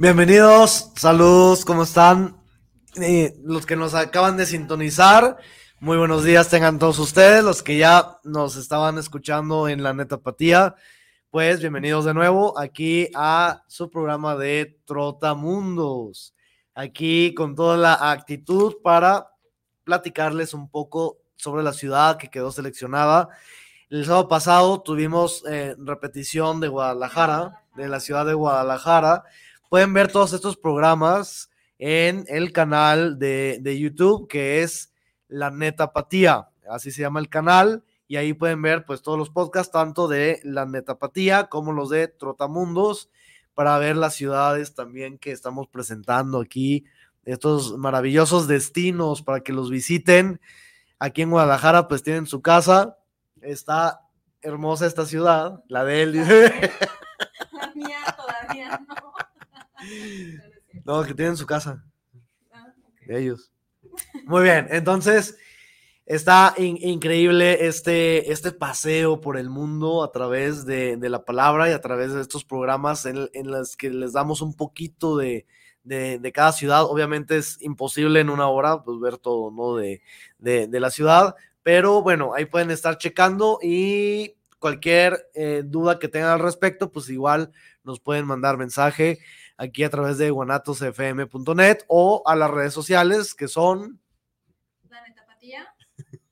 Bienvenidos, saludos, ¿cómo están? Los que nos acaban de sintonizar, muy buenos días tengan todos ustedes, los que ya nos estaban escuchando en la netapatía, pues bienvenidos de nuevo aquí a su programa de Trotamundos, aquí con toda la actitud para platicarles un poco sobre la ciudad que quedó seleccionada. El sábado pasado tuvimos eh, repetición de Guadalajara, de la ciudad de Guadalajara, pueden ver todos estos programas en el canal de, YouTube que es La Netapatía, así se llama el canal, y ahí pueden ver pues todos los podcasts, tanto de La Netapatía como los de Trotamundos, para ver las ciudades también que estamos presentando aquí, estos maravillosos destinos para que los visiten. Aquí en Guadalajara pues tienen su casa, está hermosa esta ciudad, la de él. La mía todavía no. No, que tienen su casa. Ah, de ellos. Muy bien, entonces está increíble este, este paseo por el mundo a través de, la palabra y a través de estos programas en, los que les damos un poquito de, cada ciudad. Obviamente es imposible en una hora pues, ver todo ¿no? de, la ciudad, pero bueno, ahí pueden estar checando y cualquier eh, duda que tengan al respecto, pues igual nos pueden mandar mensaje aquí a través de guanatosfm.net o a las redes sociales que son... La netapatía.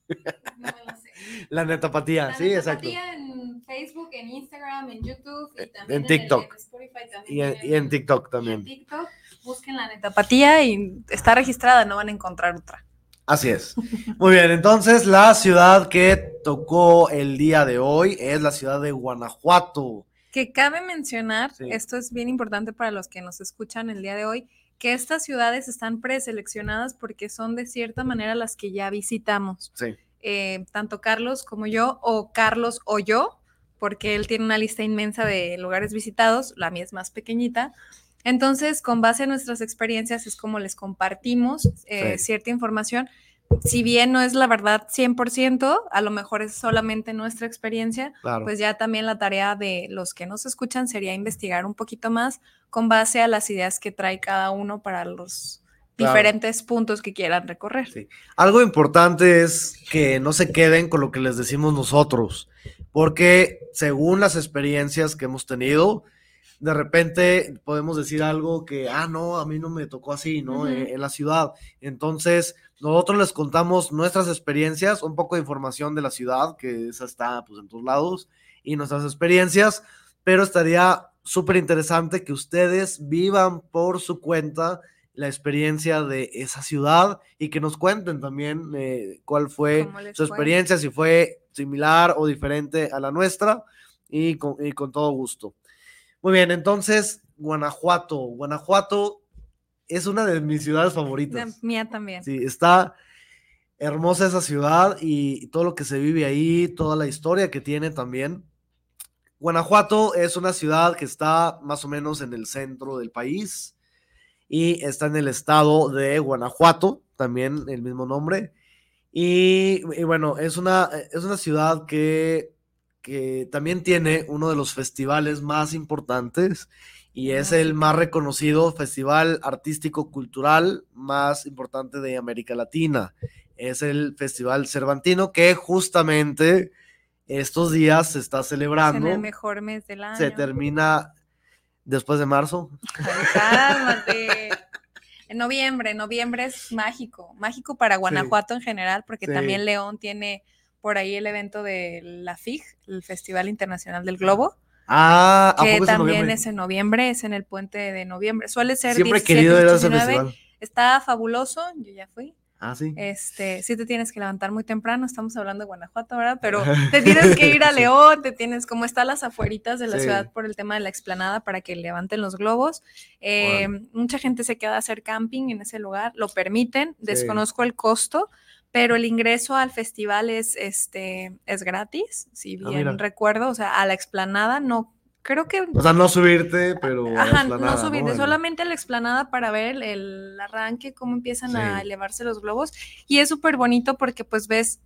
No me lo sé. La netapatía, sí, exacto. en Facebook, en Instagram, en YouTube y eh, también en TikTok. y, en, TikTok también. En TikTok, busquen la netapatía y está registrada, no van a encontrar otra. Así es. Muy bien, entonces la ciudad que tocó el día de hoy es la ciudad de Guanajuato. Que cabe mencionar, esto es bien importante para los que nos escuchan el día de hoy, que estas ciudades están preseleccionadas porque son de cierta manera las que ya visitamos. Sí. Eh, tanto Carlos como yo, o Carlos o yo, porque él tiene una lista inmensa de lugares visitados, la mía es más pequeñita. Entonces, con base a nuestras experiencias es como les compartimos eh, cierta información si bien no es la verdad 100%, a lo mejor es solamente nuestra experiencia, pues ya también la tarea de los que nos escuchan sería investigar un poquito más con base a las ideas que trae cada uno para los diferentes puntos que quieran recorrer. Algo importante es que no se queden con lo que les decimos nosotros, porque según las experiencias que hemos tenido, de repente podemos decir algo que, ah, no, a mí no me tocó así, ¿no? En la ciudad. Entonces, nosotros les contamos nuestras experiencias, un poco de información de la ciudad, que esa está pues en todos lados, y nuestras experiencias, pero estaría súper interesante que ustedes vivan por su cuenta la experiencia de esa ciudad y que nos cuenten también eh, cuál fue su experiencia, si fue similar o diferente a la nuestra, y con, y con todo gusto. Muy bien, entonces, Guanajuato. Guanajuato es una de mis ciudades favoritas. mía también. Sí, está hermosa esa ciudad y todo lo que se vive ahí, toda la historia que tiene también. Guanajuato es una ciudad que está más o menos en el centro del país y está en el estado de Guanajuato, también el mismo nombre. Y, bueno, es una, es una ciudad que, que también tiene uno de los festivales más importantes y es el más reconocido festival artístico cultural más importante de América Latina. Es el Festival Cervantino que justamente estos días se está celebrando. Es en el mejor mes del año. Se termina después de marzo. Cálmate. En noviembre, noviembre es mágico, mágico para Guanajuato en general, porque también León tiene por ahí el evento de la FIG, el Festival Internacional del Globo, Ah, ¿a que poco es en también es en noviembre, es en el puente de noviembre. Suele ser Siempre he 17, querido ir a ese 19. festival. Está fabuloso, yo ya fui. Ah, sí. Este, sí te tienes que levantar muy temprano, estamos hablando de Guanajuato, ¿verdad? Pero te tienes que ir a León, te tienes, como está las afueritas de la Sí. ciudad por el tema de la explanada para que levanten los globos. Eh, mucha gente se queda a hacer camping en ese lugar, lo permiten, desconozco el costo, pero el ingreso al festival es, este, es gratis, si Ah, bien recuerdo, o sea, a la explanada no, creo que O sea, no subirte, pero. Ajá, no subir, El- solamente a la explanada para ver el, el arranque, cómo empiezan a elevarse los globos. Y es súper bonito porque pues ves,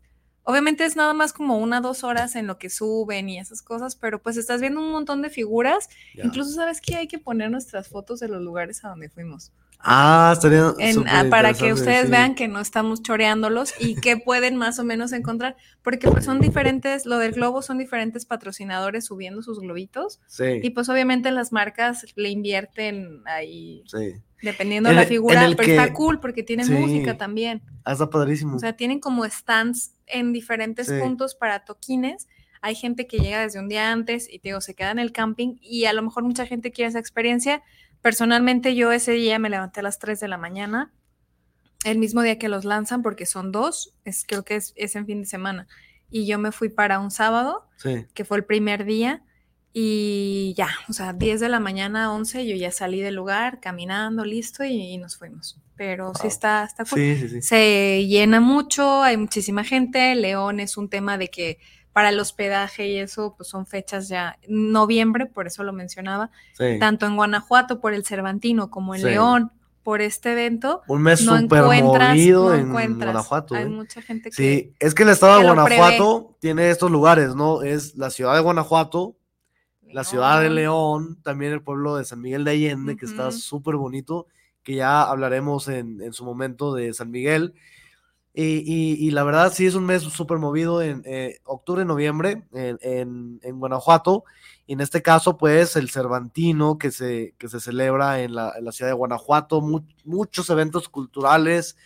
obviamente es nada más como una, dos horas en lo que suben y esas cosas, pero pues estás viendo un montón de figuras. Ya. Incluso sabes que hay que poner nuestras fotos de los lugares a donde fuimos. Ah, estaría. En- ah, para que ustedes sí. vean que no estamos choreándolos y que pueden más o menos encontrar, porque pues son diferentes, lo del globo son diferentes patrocinadores subiendo sus globitos. Sí. Y pues obviamente las marcas le invierten ahí Sí. dependiendo En de la figura, el pero que- está cool porque tienen Sí. música también. Ah, está padrísimo. O sea, tienen como stands en diferentes puntos para toquines. Hay gente que llega desde un día antes y te digo, se queda en el camping y a lo mejor mucha gente quiere esa experiencia. Personalmente yo ese día me levanté a las 3 de la mañana, el mismo día que los lanzan porque son dos, es, creo que es, es en fin de semana. Y yo me fui para un sábado sí. que fue el primer día. Y ya, o sea, 10 de la mañana, 11, yo ya salí del lugar caminando, listo, y, y nos fuimos. Pero sí Wow. está, está cool. Sí, sí, sí. Se llena mucho, hay muchísima gente. León es un tema de que para el hospedaje y eso, pues son fechas ya noviembre, por eso lo mencionaba, sí. tanto en Guanajuato por el Cervantino como en Sí. León por este evento. Un mes No súper movido no en encuentras. Guanajuato. Hay ¿eh? mucha gente que Sí, es que el estado de Guanajuato tiene estos lugares, ¿no? Es la ciudad de Guanajuato, la ciudad de León. León, también el pueblo de San Miguel de Allende, que está súper bonito, que ya hablaremos en, en su momento de San Miguel. Y, y- y la verdad sí es un mes súper movido en eh, octubre, noviembre en, en- en Guanajuato. Y en este caso, pues el Cervantino que se, que se celebra en la, en la ciudad de Guanajuato, mu- muchos eventos culturales,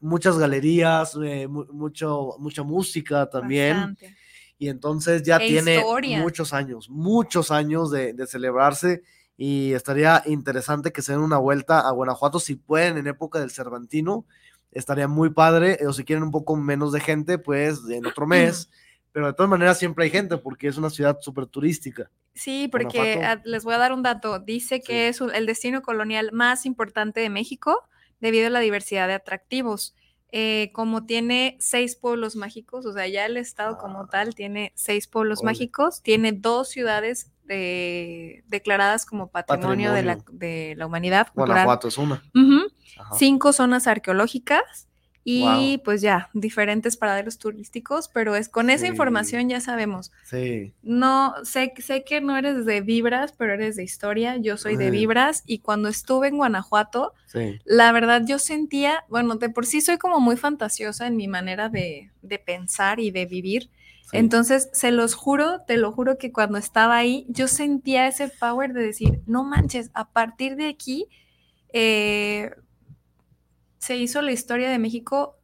muchas galerías, eh, mu- mucho, mucha música también. Bastante. Y entonces ya E tiene historia. muchos años, muchos años de, de celebrarse. Y estaría interesante que se den una vuelta a Guanajuato si pueden en época del Cervantino. Estaría muy padre. O si quieren un poco menos de gente, pues en otro mes. Pero de todas maneras siempre hay gente porque es una ciudad súper turística. Sí, porque Guanajuato. ah, les voy a dar un dato. Dice que Sí. es un- el destino colonial más importante de México debido a la diversidad de atractivos. Eh, como tiene seis pueblos mágicos, o sea, ya el estado como Ah. tal tiene seis pueblos mágicos, tiene dos ciudades de- declaradas como patrimonio, De, la, de la humanidad cultural. Guanajuato es una. Ajá. Cinco zonas arqueológicas y Guau. pues ya, diferentes paraderos turísticos, pero es con esa Sí. información ya sabemos. Sí. No, sé, sé que no eres de vibras, pero eres de historia. Yo soy de Ujú. vibras y cuando estuve en Guanajuato, Sí. la verdad yo sentía, bueno, de por sí soy como muy fantasiosa en mi manera de, de pensar y de vivir. sí. Entonces, se los juro, te lo juro que cuando estaba ahí, yo sentía ese power de decir, no manches, a partir de aquí eh, se hizo la historia de México,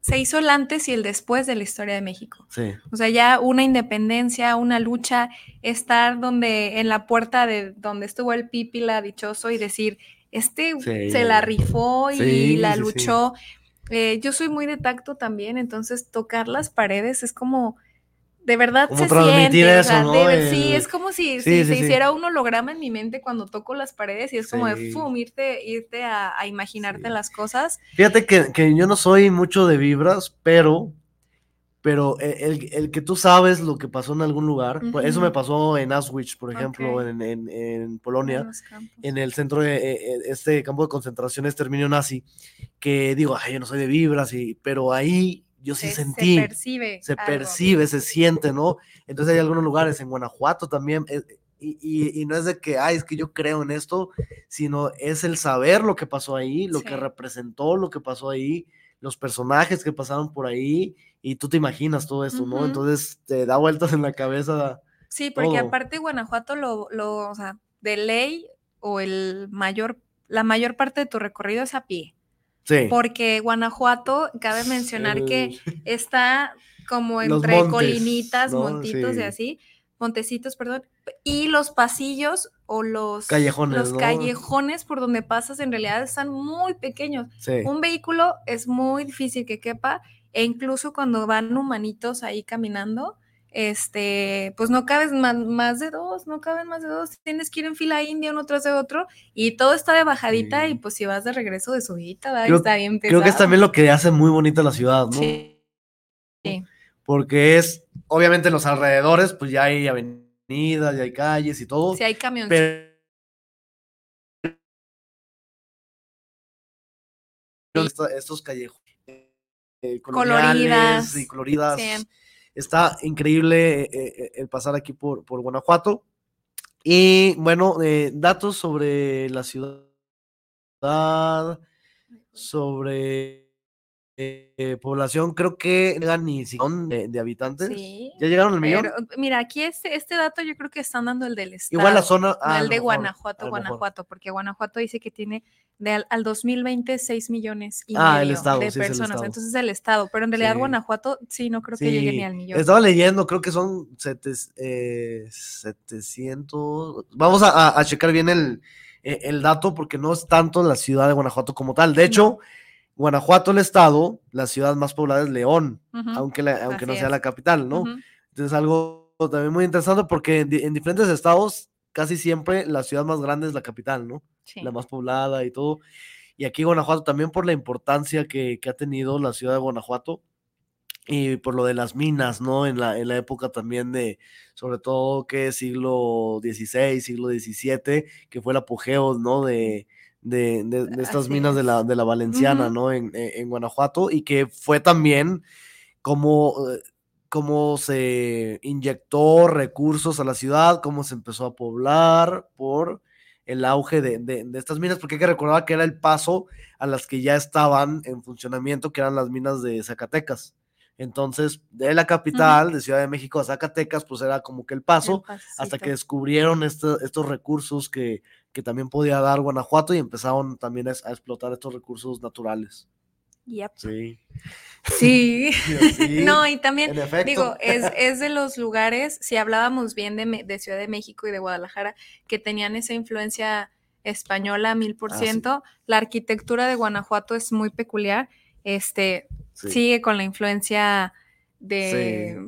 se hizo el antes y el después de la historia de México. Sí. O sea, ya una independencia, una lucha, estar donde, en la puerta de donde estuvo el Pípila dichoso y decir, este Sí. se la rifó y Sí, la luchó. Eh, yo soy muy de tacto también, entonces tocar las paredes es como, de verdad se siente. eso, sí, es como si, Sí, si sí, se sí. hiciera un holograma en mi mente cuando toco las paredes y es como de, fum, irte, irte a, a imaginarte las cosas. Fíjate que, que yo no soy mucho de vibras, pero, pero e- el, el que tú sabes lo que pasó en algún lugar, eso me pasó en Auschwitz, por ejemplo, en, en- en Polonia, en el centro de eh, eh, este campo de concentración exterminio nazi, que digo, ay, yo no soy de vibras, y, pero ahí yo sí Se- se sentí, percibe. se algo. percibe, se siente, ¿no? Entonces hay algunos lugares, en Guanajuato también, eh, y, y- y no es de que, ay, es que yo creo en esto, sino es el saber lo que pasó ahí, lo que representó lo que pasó ahí, los personajes que pasaron por ahí, y tú te imaginas todo esto, ¿no? Ujú. Entonces te da vueltas en la cabeza. Sí, porque todo. aparte Guanajuato lo, lo, o sea, de ley o el mayor, la mayor parte de tu recorrido es a pie. Sí. porque Guanajuato, cabe mencionar que está como entre montes, colinitas, ¿no? montitos y Sí. así, montecitos, perdón, y los pasillos o los Callejones, los ¿no? callejones por donde pasas en realidad están muy pequeños. Sí. Un vehículo es muy difícil que quepa e incluso cuando van humanitos ahí caminando, este, pues no cabes más, más de dos, no caben más de dos, tienes que ir en fila india uno tras de otro y todo está de bajadita Sí. y pues si vas de regreso de. Y Creo- está bien Creo que es pesado. también lo que hace muy bonita la ciudad, ¿no? Sí. Sí. Porque es, obviamente en los alrededores, pues ya hay avenidas, ya hay calles y todo. Si hay camiones. pero esta- estos callejones eh, Coloridas. y coloridas. Sí. Está increíble eh, eh, el pasar aquí por, por Guanajuato. Y bueno, eh, datos sobre la ciudad, sobre eh, eh, población, creo que llegan ni de, de habitantes. Sí. ¿Ya llegaron al millón? Pero, mira, aquí este, este dato yo creo que están dando el del estado. Igual la zona. no ah, a el de Guanajuato, mejor. Guanajuato, porque Guanajuato dice que tiene de al, al 2020 6 millones y Ah, el medio estado, de sí, es el personas. estado. Entonces el estado, pero en realidad Sí. Guanajuato sí no creo que llegue ni al millón. Estaba leyendo, creo que son sete- eh, 700. Vamos a, a- a checar bien el, eh, el dato porque no es tanto la ciudad de Guanajuato como tal. De hecho, Guanajuato, el estado, la ciudad más poblada es León, aunque, la- aunque no sea es. la capital, ¿no? ujú. Entonces, algo también muy interesante porque en diferentes estados, casi siempre la ciudad más grande es la capital, ¿no? Sí. La más poblada y todo. Y aquí Guanajuato también por la importancia que, que ha tenido la ciudad de Guanajuato y por lo de las minas, ¿no? En la, en la época también de, sobre todo, que siglo XVI, siglo XVII, que fue el apogeo, ¿no? De, de, de- de estas minas de la, de la Valenciana. ¿no? En, en- Guanajuato y que fue también como, eh, cómo se inyectó recursos a la ciudad, cómo se empezó a poblar por el auge de, de- de estas minas, porque hay que recordar que era el paso a las que ya estaban en funcionamiento, que eran las minas de Zacatecas. Entonces, de la capital, de Ciudad de México a Zacatecas, pues era como que el paso, El hasta que descubrieron este- estos recursos que, que también podía dar Guanajuato y empezaron también a, a explotar estos recursos naturales. Yep. Sí. Sí. Sí, No, y también. Digo, es, es de los lugares, si hablábamos bien de, Ciudad de México y de Guadalajara, que tenían esa influencia española mil por Ah, ciento, la arquitectura de Guanajuato es muy peculiar, este, Sí. sigue con la influencia de,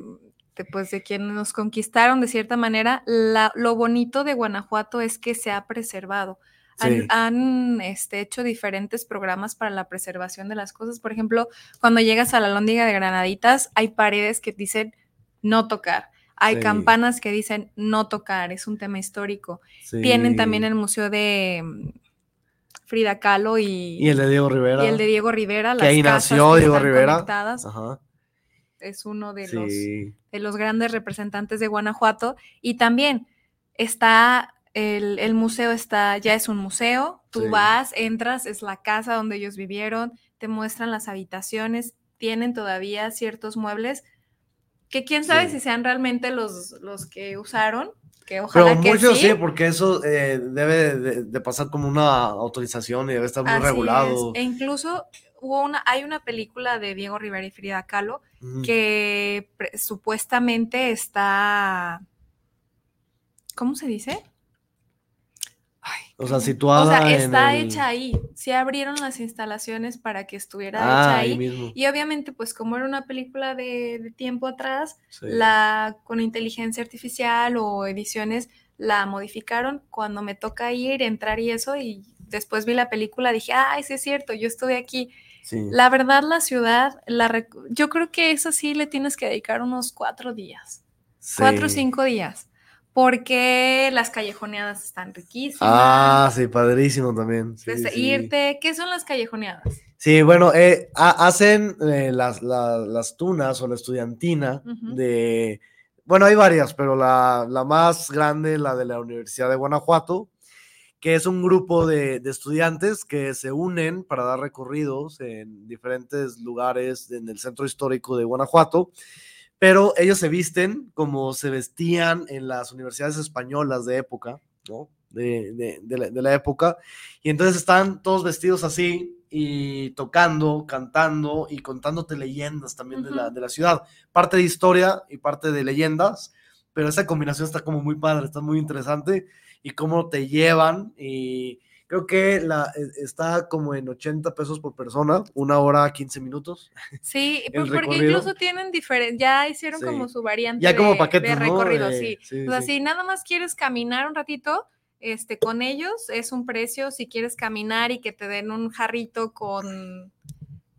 de, pues, de quienes nos conquistaron de cierta manera. La- lo bonito de Guanajuato es que se ha preservado. Han, Sí. han, este, hecho diferentes programas para la preservación de las cosas. Por ejemplo, cuando llegas a la Lóndiga de Granaditas, hay paredes que dicen no tocar. Hay Sí. campanas que dicen no tocar, es un tema histórico. Tienen también Sí. el museo de mm, Frida Kahlo y, Y el de Diego Rivera. y el de Diego Rivera. Que ahí las casas nació Diego Rivera. Ajá. Es uno de, los, de los grandes representantes de Guanajuato. Y también está, el, el museo está, ya es un museo. Tú Sí. vas, entras, es la casa donde ellos vivieron, te muestran las habitaciones, tienen todavía ciertos muebles que quién sabe Sí. si sean realmente los, los que usaron, que Pero ojalá que muchos sí. sí, porque eso eh, debe de, de pasar como una autorización y debe estar muy Así regulado. es. E incluso hubo una, hay una película de Diego Rivera y Frida Kahlo Que supuestamente está, ¿cómo se dice? Ay, O sea, situada O sea, en está el- hecha ahí. Se abrieron las instalaciones para que estuviera Ah, hecha ahí ahí. mismo. Y obviamente, pues como era una película de, de tiempo atrás, Sí. la con inteligencia artificial o ediciones la modificaron. Cuando me toca ir, entrar y eso, y después vi la película, dije, ay, sí es cierto, yo estuve aquí. Sí. La verdad, la ciudad, la yo creo que eso sí le tienes que dedicar unos cuatro días, cuatro o cinco días, porque las callejoneadas están riquísimas. Ah, sí, padrísimo también. Sí, irte, ¿qué son las callejoneadas? Sí, bueno, eh, ha- hacen eh, las, la- las tunas o la estudiantina de, bueno, hay varias, pero la, la más grande, la de la Universidad de Guanajuato, que es un grupo de, de estudiantes que se unen para dar recorridos en diferentes lugares en el centro histórico de Guanajuato, pero ellos se visten como se vestían en las universidades españolas de época, ¿no? De, de- de la, época, y entonces están todos vestidos así, y tocando, cantando y contándote leyendas también de, la, de la ciudad. Parte de historia y parte de leyendas, pero esa combinación está como muy padre, está muy interesante y cómo te llevan y creo que la, e- está como en 80 pesos por persona, una hora 15 minutos. Sí, pues porque recorrido. incluso tienen diferente, ya hicieron Sí. como su variante Ya como de- paquetes, de recorrido, sí. sí, O sea, sí. si nada más quieres caminar un ratito, este, con ellos es un precio. Si quieres caminar y que te den un jarrito con,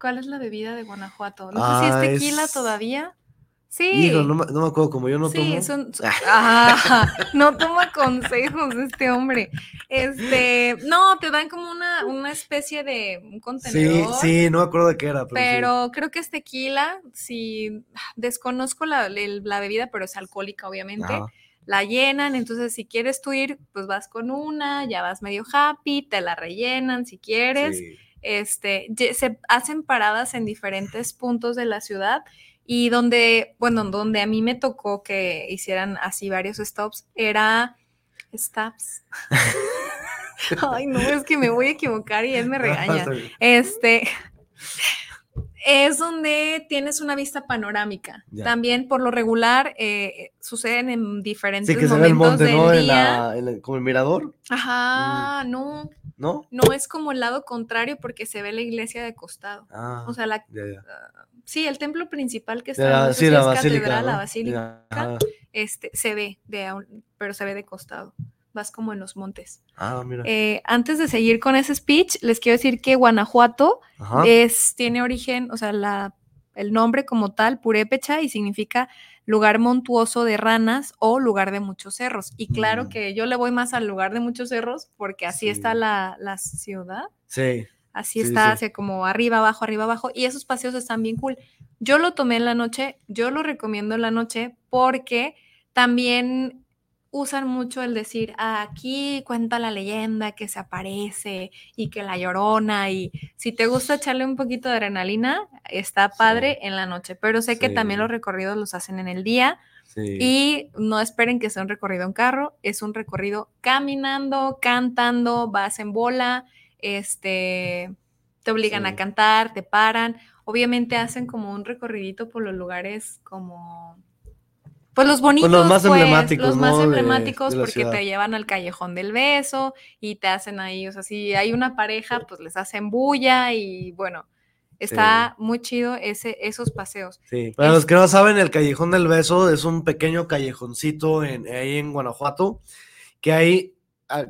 ¿cuál es la bebida de Guanajuato? No sé si Ah, es tequila es- todavía. Sí. Hijo, no, me- no me acuerdo, como yo no sí, tomo. son- son- ah, no toma consejos este hombre. Este, no, te dan como una, una especie de un Sí, contenedor. sí, no me acuerdo de qué era, pero, sí. Pero creo que es tequila, si desconozco la, el- la bebida, pero es alcohólica, obviamente. Ajá. La llenan, entonces si quieres tú ir, pues vas con una, ya vas medio happy, te la rellenan si quieres. Sí. Este, se hacen paradas en diferentes puntos de la ciudad y donde, bueno, donde a mí me tocó que hicieran así varios stops, era stops. Ay, no, es que me voy a equivocar y él me regaña. Este es donde tienes una vista panorámica. Ya. También por lo regular eh, suceden en diferentes Sí, que se ve el momentos monte, del ¿no? En día. la, en la- como el mirador, Ajá, no, ¿no? no es como el lado contrario porque se ve la iglesia de costado. Ah, O sea, la, ya, ya. Sí, el templo principal que está, la- no sé sí, si la es basílica, catedral, la basílica, Ajá. este, se ve de, pero se ve de costado. Vas como en los montes. Ah, mira. Eh, antes de seguir con ese speech, les quiero decir que Guanajuato Ajá. es, tiene origen, o sea, la, el nombre como tal, purépecha, y significa lugar montuoso de ranas o lugar de muchos cerros. Y claro Mm. que yo le voy más al lugar de muchos cerros porque así está la, la ciudad. Sí. Así Sí, está, sí. hacia como arriba, abajo, arriba, abajo. Y esos paseos están bien cool. Yo lo tomé en la noche, yo lo recomiendo en la noche porque también usan mucho el decir, "Ah, aquí cuenta la leyenda que se aparece y que la llorona y si te gusta echarle un poquito de adrenalina, está padre en la noche, pero sé que también los recorridos los hacen en el día Sí. y no esperen que sea un recorrido en carro, es un recorrido caminando, cantando, vas en bola, este, te obligan Sí. a cantar, te paran, obviamente hacen como un recorridito por los lugares como, pues los bonitos, más pues, emblemáticos, los más emblemáticos de porque ciudad. te llevan al callejón del beso y te hacen ahí, o sea, si hay una pareja, pues les hacen bulla y bueno. Está muy chido ese, esos paseos. Sí, para los que no saben, el Callejón del Beso es un pequeño callejoncito en, ahí en Guanajuato, que hay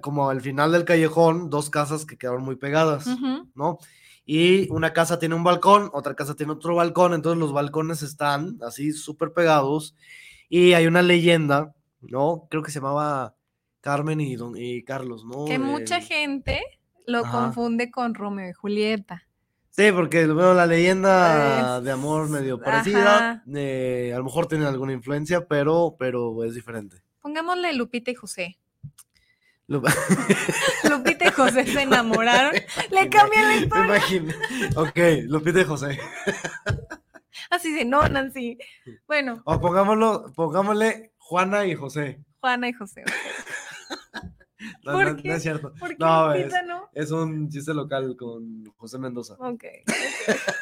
como al final del callejón dos casas que quedaron muy pegadas. ¿no? Y una casa tiene un balcón, otra casa tiene otro balcón, entonces los balcones están así súper pegados y hay una leyenda, ¿no? Creo que se llamaba Carmen y, don, y Carlos, ¿no? Que mucha gente lo Ajá. confunde con Romeo y Julieta. Sí, porque bueno, la leyenda Es- de amor medio parecida, eh, a lo mejor tiene alguna influencia, pero, pero es diferente. Pongámosle Lupita y José. Lo- Lupita y José se enamoraron. Le cambian la historia. imagino. Ok, Lupita y José. Así de no, Nancy. Bueno, O pongámoslo, pongámosle Juana y José. Juana y José. No, ¿Por no- qué? no es cierto. ¿Por qué No, es, no? es un chiste local con José Mendoza. Ok.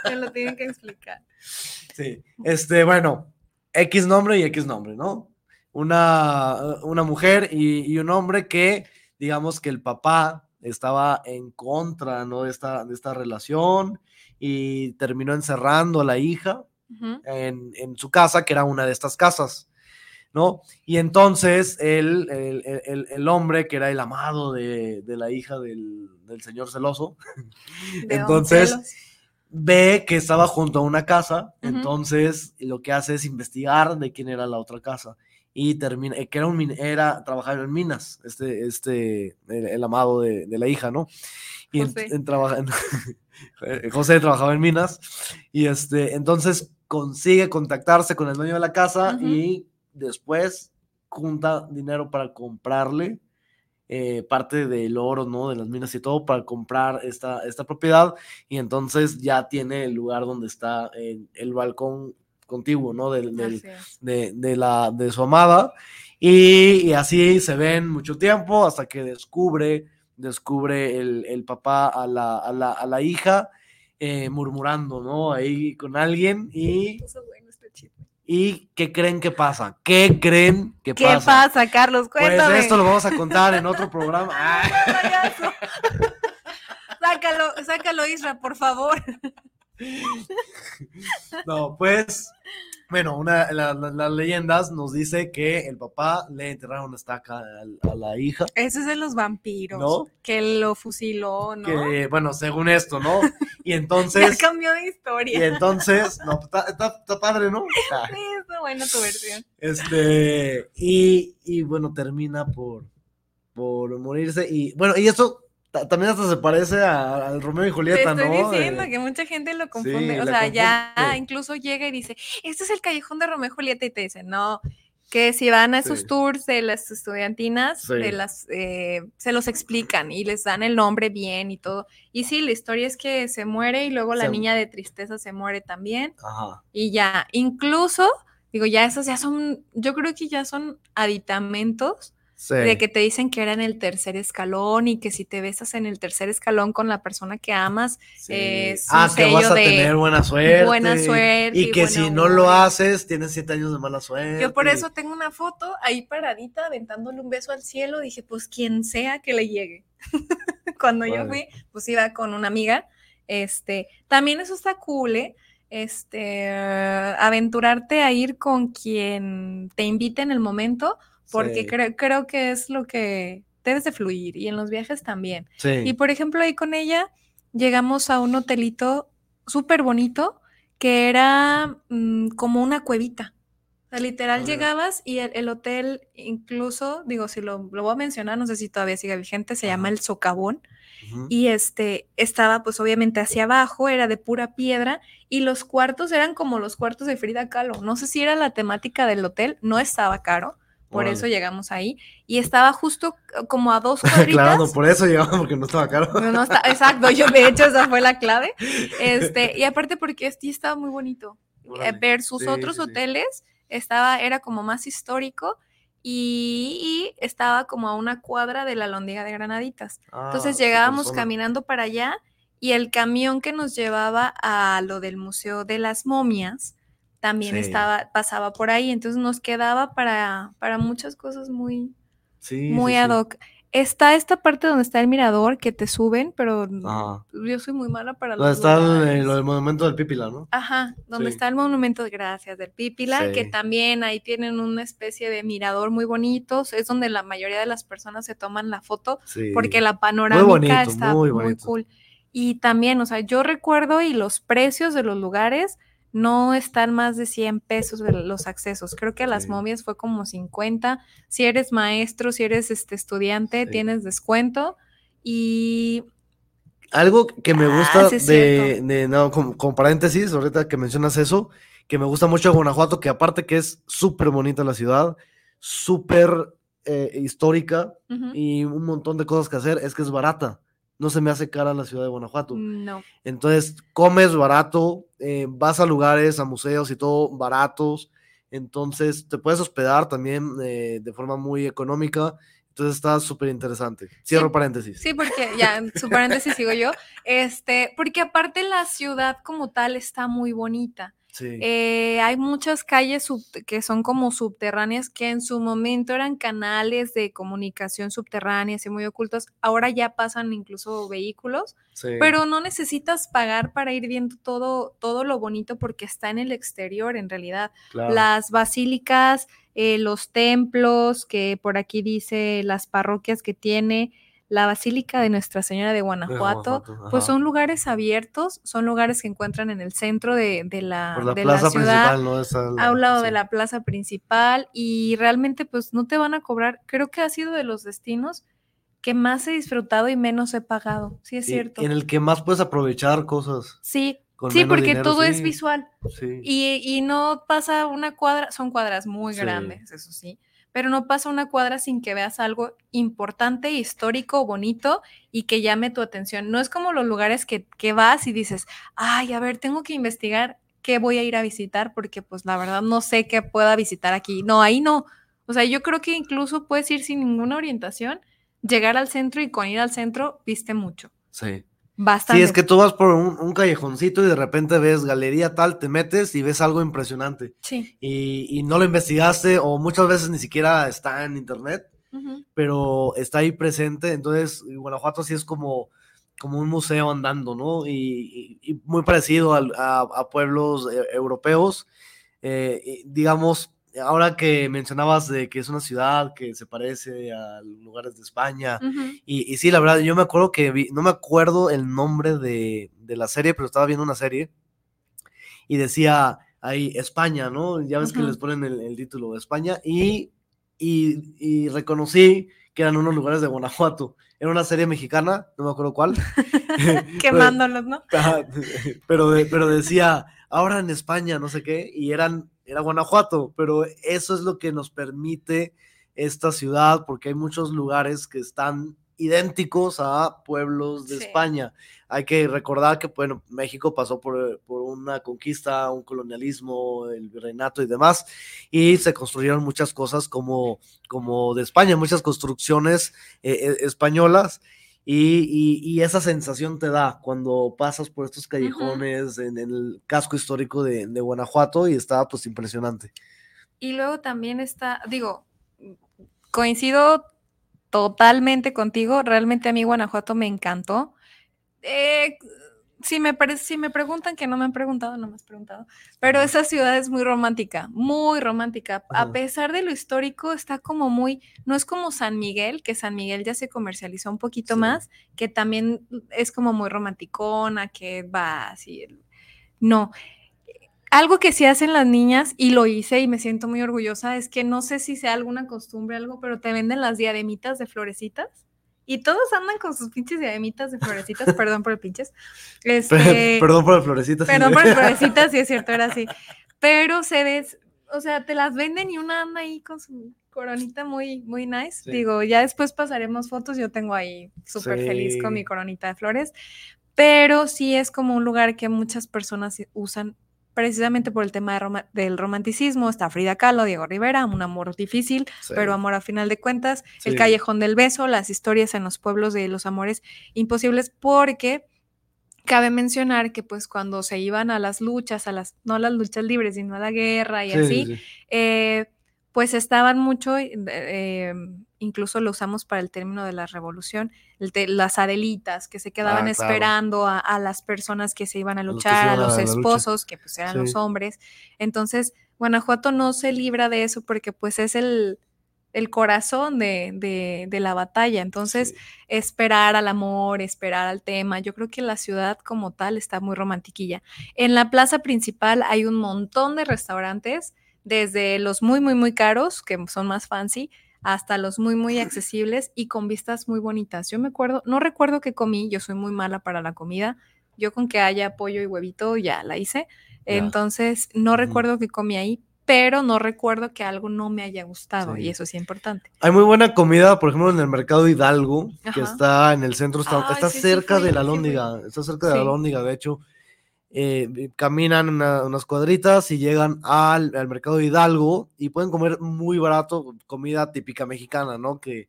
Me lo tienen que explicar. Sí. Este, bueno, X nombre y X nombre, ¿no? Una, una mujer y, y un hombre que, digamos que el papá estaba en contra, ¿no? De esta, de esta relación y terminó encerrando a la hija en, en su casa, que era una de estas casas, ¿no? Y entonces el, el, el- hombre, que era el amado de, de la hija del, del señor celoso, De entonces ve que estaba junto a una casa, entonces lo que hace es investigar de quién era la otra casa. Y termina, eh, que era un era trabajaba en minas, este, este, el, el amado de, de la hija, ¿no? Y José. en trabaja- en- eh, José trabajaba en minas, y este, entonces consigue contactarse con el dueño de la casa y después junta dinero para comprarle eh, parte del oro, ¿no? De las minas y todo para comprar esta, esta propiedad y entonces ya tiene el lugar donde está el, el balcón contiguo, ¿no? Del, de, de la, de su amada y, y así se ven mucho tiempo hasta que descubre descubre el, el papá a la, a la, a la hija eh, murmurando, ¿no? Ahí con alguien y, este y ¿qué creen que pasa? ¿Qué creen que ¿Qué pasa? pasa, Carlos? Pues Cuéntame. esto lo vamos a contar en otro programa. Payaso. sácalo, sácalo, Isra, por favor. no, pues, bueno, una, la- la- las leyendas nos dice que el papá le enterraron una estaca a, a la hija. Ese es de los vampiros. ¿No? Que lo fusiló, ¿no? Que, bueno, según esto, ¿no? Y Ya entonces, cambió de y historia. entonces, no, pues, está, está- está padre, ¿no? Sí, está buena tu versión. Este, y, y bueno, termina por, por morirse. Y bueno, y eso también hasta se parece a- al Romeo y Te Julieta, estoy ¿no? diciendo Eh, que mucha gente lo confunde. o sea, ya incluso llega y dice, este es el callejón de Romeo y Julieta y te dicen, no, que si van a esos Sí. tours de las estudiantinas, Sí. de las, eh, se los explican y les dan el nombre bien y todo. Y sí, la historia es que se muere y luego la Se- niña de tristeza se muere también Ajá. y ya, incluso, digo, ya esos ya son, yo creo que ya son aditamentos Sí. de que te dicen que era en el tercer escalón y que si te besas en el tercer escalón con la persona que amas, Sí. es un ah, que vas sello a de tener buena suerte. buena suerte Y que si no lo haces, tienes siete años de mala suerte. yo por eso tengo una foto ahí paradita aventándole un beso al cielo, dije, pues quien sea que le llegue. Cuando yo Vale. fui, pues iba con una amiga, este, también eso está cool, ¿eh? Este, aventurarte a ir con quien te invite en el momento, porque Sí. creo, creo que es lo que debes de fluir y en los viajes también. Sí. Y por ejemplo, ahí con ella llegamos a un hotelito súper bonito que era mm, como una cuevita. O sea, literal Ah. llegabas y el, el hotel incluso, digo, si lo, lo voy a mencionar, no sé si todavía sigue vigente, se llama. El Socavón y este estaba pues obviamente hacia abajo, era de pura piedra y los cuartos eran como los cuartos de Frida Kahlo. No sé si era la temática del hotel, no estaba caro, por eso llegamos ahí y estaba justo como a dos cuadritas. Claro, no, por eso llegamos, porque no estaba caro. No, no está, exacto, yo de hecho esa fue la clave. Este, y aparte porque este estaba muy bonito. eh, Órale. Versus Sí, otros sí, hoteles, estaba, era como más histórico y, y estaba como a una cuadra de la Londiga de Granaditas. Entonces Ah, llegábamos caminando para allá y el camión que nos llevaba a lo del Museo de las Momias también Sí. estaba, pasaba por ahí. Entonces nos quedaba para, para muchas cosas muy, Sí, muy sí, ad hoc. Está esta parte donde está el mirador que te suben, pero Ajá. yo soy muy mala para los está el, lugares. el- monumento del Pípila, ¿no? Ajá, donde está el monumento de gracias del Pípila, que también ahí tienen una especie de mirador muy bonito, es donde la mayoría de las personas se toman la foto porque la panorámica bonito, está muy muy, cool. Y también, o sea, yo recuerdo y los precios de los lugares no están más de 100 pesos los accesos. Creo que a las Sí. momias fue como 50. Si eres maestro, si eres este estudiante, Sí. tienes descuento. Y Algo que me Ah, gusta sí es de, de- no, como, como paréntesis, ahorita que mencionas eso, que me gusta mucho de Guanajuato, que aparte que es súper bonita la ciudad, súper eh, histórica y un montón de cosas que hacer, es que es barata. No se me hace cara la ciudad de Guanajuato. no. Entonces, comes barato, eh, vas a lugares, a museos y todo baratos. Entonces, te puedes hospedar también eh, de forma muy económica. Entonces, está súper interesante. Cierro Sí, paréntesis. Sí, porque ya, su paréntesis sigo yo. Este, porque aparte la ciudad como tal está muy bonita. Sí. Eh, hay muchas calles sub- que son como subterráneas que en su momento eran canales de comunicación subterráneas y muy ocultos. Ahora ya pasan incluso vehículos, sí, pero no necesitas pagar para ir viendo todo, todo lo bonito porque está en el exterior en realidad. claro. Las basílicas, eh, los templos, que por aquí dice las parroquias que tiene. La Basílica de Nuestra Señora de Guanajuato, Guanajuato, pues son lugares abiertos, son lugares que encuentran en el centro de, de la, Por la de la plaza ciudad, principal, ¿no? Esa la- a un lado de la plaza principal y realmente pues no te van a cobrar. Creo que ha sido de los destinos que más he disfrutado y menos he pagado. Sí, es cierto. En el que más puedes aprovechar cosas. Sí, sí, porque dinero, todo es visual. Sí. Y, y no pasa una cuadra, son cuadras muy grandes, eso sí, pero no pasa una cuadra sin que veas algo importante, histórico, bonito y que llame tu atención. No es como los lugares que, que vas y dices, ay, a ver, tengo que investigar qué voy a ir a visitar porque pues la verdad no sé qué pueda visitar aquí. No, ahí no. O sea, yo creo que incluso puedes ir sin ninguna orientación, llegar al centro y con ir al centro viste mucho. Sí. Bastante. Sí, es que tú vas por un, un callejoncito y de repente ves galería tal, te metes y ves algo impresionante. Sí. Y, y no lo investigaste o muchas veces ni siquiera está en internet, pero está ahí presente. Entonces, Guanajuato sí es como, como un museo andando, ¿no? Y, y- y muy parecido a, a pueblos eh, europeos. Eh, digamos, ahora que mencionabas de que es una ciudad que se parece a lugares de España. Ujú. Y, y sí, la verdad, yo me acuerdo que vi, no me acuerdo el nombre de, de la serie, pero estaba viendo una serie y decía ahí España, ¿no? Ya ves que Ujú. les ponen el, el título España y, y, y reconocí que eran unos lugares de Guanajuato. Era una serie mexicana, no me acuerdo cuál. Quemándolos, ¿no? Pero, pero decía, ahora en España, no sé qué, y eran, era Guanajuato, pero eso es lo que nos permite esta ciudad, porque hay muchos lugares que están idénticos a pueblos de Sí. España. Hay que recordar que, bueno, México pasó por, por una conquista, un colonialismo, el virreinato y demás, y se construyeron muchas cosas como, como de España, muchas construcciones eh, eh, españolas, y, y- y esa sensación te da cuando pasas por estos callejones en, el casco histórico de, de Guanajuato y está pues impresionante. Y luego también está, digo, coincido totalmente contigo. Realmente a mí Guanajuato me encantó. Eh, si, me si me preguntan, que no me han preguntado, no me has preguntado, pero esa ciudad es muy romántica, muy romántica. A pesar de lo histórico, está como muy, no es como San Miguel, que San Miguel ya se comercializó un poquito Sí. más, que también es como muy romanticona, que va así. No, algo que sí hacen las niñas, y lo hice y me siento muy orgullosa, es que no sé si sea alguna costumbre, algo, pero te venden las diademitas de florecitas. Y todos andan con sus pinches diademitas de florecitas, perdón por el pinches. Este, Perdón por las florecitas. perdón por las florecitas, sí es cierto, era así. Pero se ves, o sea, te las venden y una anda ahí con su coronita muy, muy nice. Sí. Digo, ya después pasaremos fotos, yo tengo ahí súper feliz con mi coronita de flores. Pero sí es como un lugar que muchas personas usan precisamente por el tema de del romanticismo. Está Frida Kahlo, Diego Rivera, un amor difícil, Sí. pero amor a final de cuentas, el callejón del beso, las historias en los pueblos de los amores imposibles, porque cabe mencionar que pues cuando se iban a las luchas, a las, no a las luchas libres, sino a la guerra y Sí, así, sí, sí. eh, pues estaban mucho, eh, eh, incluso lo usamos para el término de la revolución, el te- las adelitas que se quedaban Ah, claro. esperando a, a las personas que se iban a Los luchar, a los lucha. esposos, que pues eran los hombres. Entonces, Guanajuato no se libra de eso porque pues es el, el corazón de, de- de la batalla. Entonces, Sí. esperar al amor, esperar al tema. Yo creo que la ciudad como tal está muy romantiquilla. En la plaza principal hay un montón de restaurantes, desde los muy, muy, muy caros, que son más fancy, hasta los muy, muy accesibles y con vistas muy bonitas. Yo me acuerdo, no recuerdo qué comí, yo soy muy mala para la comida. Yo con que haya pollo y huevito ya la hice. Entonces, no recuerdo qué comí ahí, pero no recuerdo que algo no me haya gustado Sí. y eso sí es importante. Hay muy buena comida, por ejemplo, en el mercado Hidalgo, que está en el centro, está, cerca de la. Lóndiga, está cerca de la. Lóndiga, de hecho. Eh, caminan una- unas cuadritas y llegan al, al mercado Hidalgo y pueden comer muy barato, comida típica mexicana, ¿no? Que,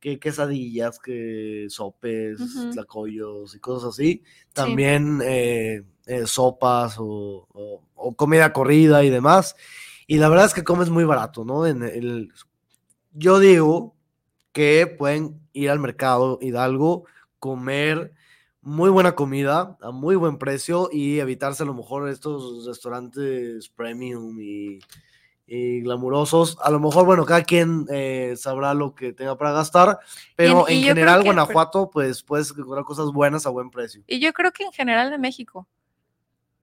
que quesadillas, que sopes, Ujú. tlacoyos y cosas así. También eh, eh, sopas o, o- o comida corrida y demás. Y la verdad es que comes muy barato, ¿no? En el, yo digo que pueden ir al mercado Hidalgo, comer muy buena comida a muy buen precio y evitarse a lo mejor estos restaurantes premium y, y glamurosos. A lo mejor, bueno, cada quien eh, sabrá lo que tenga para gastar, pero y en general que- Guanajuato, pues puedes encontrar cosas buenas a buen precio. Y yo creo que en general de México.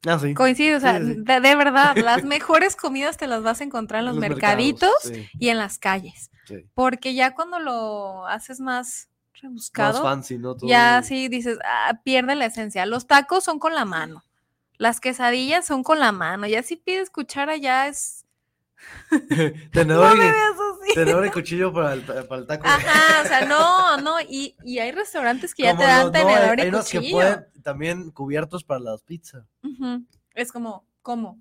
Ah, sí. Coincido, o sea, Sí, sí. De, de verdad, las mejores comidas te las vas a encontrar en los, mercaditos y en las calles. Porque ya cuando lo haces más Más rebuscado, fancy, ¿no? Todo- ya sí dices, ah, pierde la esencia. Los tacos son con la mano. Las quesadillas son con la mano. Ya si pides cuchara ya es... tenedor, No y, tenedor y cuchillo para el, para el taco. Ajá, o sea, no, no. Y, y hay restaurantes que ya Como te dan no, hay- tenedor hay y unos que cuchillo. pueden también cubiertos para las pizzas. Es como, ¿cómo?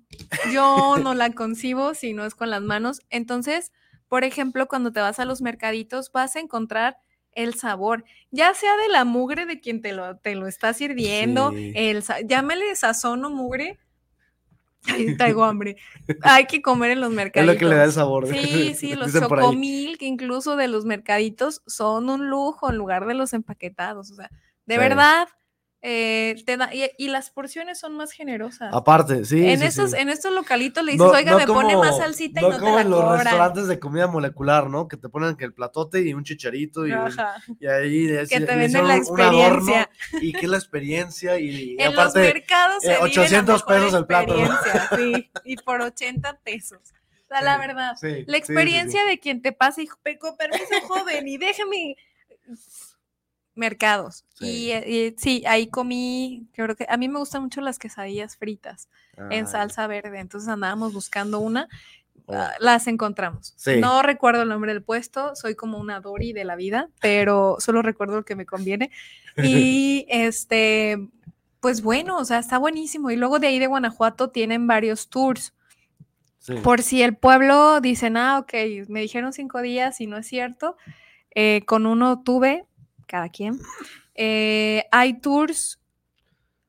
Yo no la concibo si no es con las manos. Entonces, por ejemplo, cuando te vas a los mercaditos, vas a encontrar el sabor, ya sea de la mugre de quien te lo, te lo está sirviendo, Sí. el, llámele sazón o mugre. Ay, traigo hambre. Hay que comer en los Es mercaditos. lo que le da el sabor. Sí, sí, los chocomil, que incluso de los mercaditos son un lujo en lugar de los empaquetados. O sea, de Sí. verdad, eh, te da, y, y las porciones son más generosas. Aparte, sí. en, sí, sí. en estos localitos le dices, No- oiga, no me pone más salsita no y no como te en la los cobran. restaurantes de comida molecular, ¿no? Que te ponen que el platote y un chicharito y, y ahí le- Que te venden la un- un adorno, experiencia. y que es la experiencia y, y En los mercados eh, vive la 800 mejor pesos el plato, y por 80 pesos. O sea, la verdad, la experiencia de quien te pasa y "Pe- con permiso, joven, y déjeme mercados. Sí. Y, eh, y sí, ahí comí, creo que a mí me gustan mucho las quesadillas fritas en salsa verde, entonces andábamos buscando una, oh. ah, las encontramos. Sí. No recuerdo el nombre del puesto, soy como una Dory de la vida, pero solo recuerdo lo que me conviene. Y este, pues bueno, o sea, está buenísimo. Y luego de ahí de Guanajuato tienen varios tours. Sí. Por si el pueblo dicen, ah, ok, me dijeron cinco días y no es cierto, eh, con uno tuve, cada quien. Eh, hay tours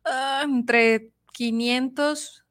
ah, entre 500,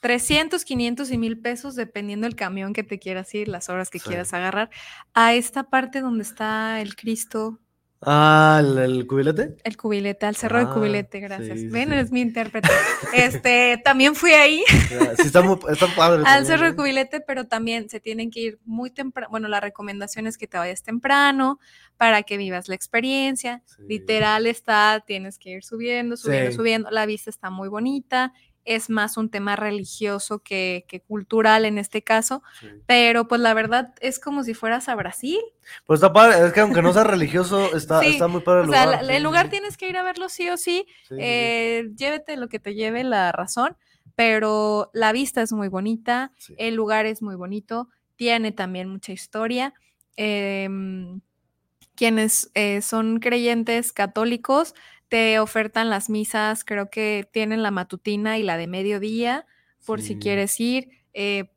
300, 500 y 1000 pesos, dependiendo del camión que te quieras ir, las horas que Sí. quieras agarrar, a esta parte donde está el Cristo, Ah, ¿el, el cubilete? el cubilete, al cerro Ah, de cubilete, gracias. sí, Ven, sí. eres mi intérprete. Este, también fui ahí. Ya, Sí, está muy está padre. al también, cerro de ¿eh? cubilete, pero también se tienen que ir muy temprano. Bueno, la recomendación es que te vayas temprano para que vivas la experiencia. Sí. Literal está, tienes que ir subiendo, subiendo, subiendo. La vista está muy bonita. Es más un tema religioso que, que cultural en este caso, Sí. pero pues la verdad es como si fueras a Brasil. Pues está padre, es que aunque no sea religioso, está, Sí, está muy padre el o sea, lugar. la- el lugar tienes que ir a verlo sí o sí. eh, llévete lo que te lleve la razón, pero la vista es muy bonita. El lugar es muy bonito, tiene también mucha historia. em, quienes eh, son creyentes católicos te ofertan las misas, creo que tienen la matutina y la de mediodía, por si quieres ir. eh,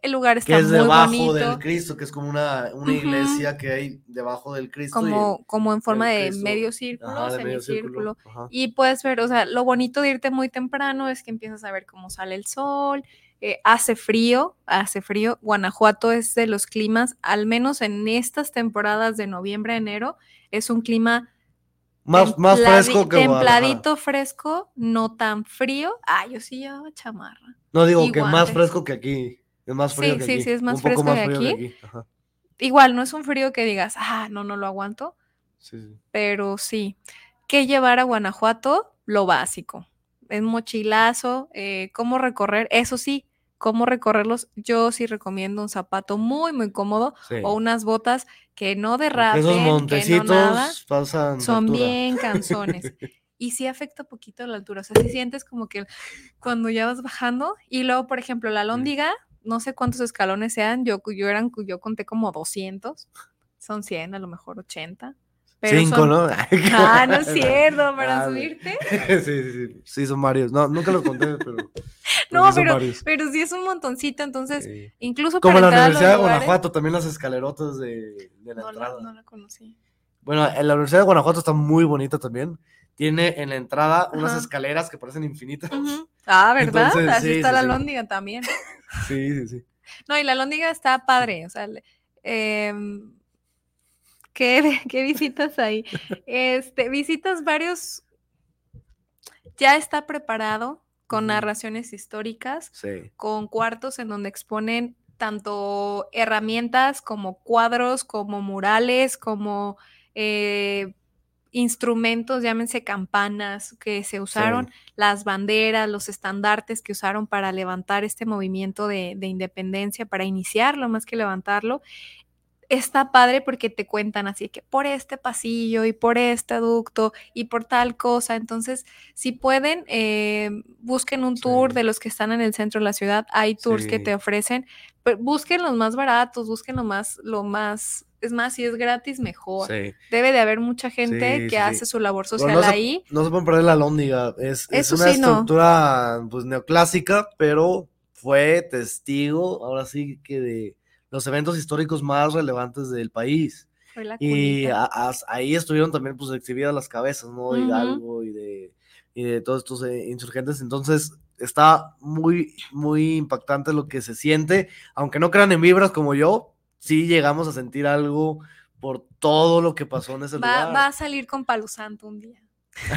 el lugar está que es muy debajo bonito, del Cristo, que es como una, una iglesia que hay debajo del Cristo. y como, como en forma de medio círculo, ajá, de medio semicírculo. círculo, ajá. Y puedes ver, o sea, lo bonito de irte muy temprano es que empiezas a ver cómo sale el sol, eh, hace frío, hace frío. Guanajuato es de los climas, al menos en estas temporadas de noviembre a enero, es un clima Más, más fresco que templadito, fresco, no tan frío. Ah, yo sí llevaba chamarra. No digo y que más fresco que aquí. Es más frío Sí, que sí, aquí. sí, es más un poco fresco más que frío aquí. Igual, no es un frío que digas, ah, no, no lo aguanto, Sí, sí. pero sí. ¿Qué llevar a Guanajuato? Lo básico. Es mochilazo, eh, cómo recorrer, eso sí, cómo recorrerlos. Yo sí recomiendo un zapato muy, muy cómodo Sí. o unas botas que no derrapen, Esos que no montecitos nada. pasan. Son bien canzones. Y sí afecta poquito la altura. O sea, si sientes como que cuando ya vas bajando. Y luego, por ejemplo, la lóndiga, no sé cuántos escalones sean. Yo, yo, eran, yo conté como 200. Son 100, a lo mejor 80. Pero Cinco, son- ¿no? Ah, no es cierto, para Ah, subirte. sí, sí, sí. Sí, son varios. No, nunca los conté, pero. No, sí pero, pero sí es un montoncito. Entonces, Sí. incluso Como para la Universidad de lugares- Guanajuato, también las escalerotas de, de la No entrada. no la conocí. Bueno, en la Universidad de Guanajuato está muy bonita también. Tiene en la entrada unas escaleras que parecen infinitas. Ah, ¿verdad? Entonces, Así sí, está la lóndiga también. Sí, sí, sí. No, y la lóndiga está padre, o sea, em, ¿qué, qué visitas ahí? Este, visitas varios, ya está preparado con narraciones históricas, Sí. con cuartos en donde exponen tanto herramientas como cuadros, como murales, como eh, instrumentos, llámense campanas que se usaron, las banderas, los estandartes que usaron para levantar este movimiento de, de independencia, para iniciarlo más que levantarlo. Está padre porque te cuentan así que por este pasillo y por este ducto y por tal cosa. Entonces, si pueden, eh, busquen un tour de los que están en el centro de la ciudad. Hay tours que Sí. te ofrecen, pero busquen los más baratos, busquen lo más, lo más, es más, si es gratis, mejor. Sí. Debe de haber mucha gente Sí, que sí, hace su labor social no, se, ahí. no se pueden perder la lóndiga. Es, es una no. estructura pues neoclásica, pero fue testigo, ahora sí que de los eventos históricos más relevantes del país. Y a- ahí estuvieron también pues exhibidas las cabezas, ¿no? De. Hidalgo y de, y de todos estos eh, insurgentes. Entonces está muy, muy impactante lo que se siente. Aunque no crean en vibras como yo, sí llegamos a sentir algo por todo lo que pasó en ese Va, lugar. va a salir con Palo Santo un día.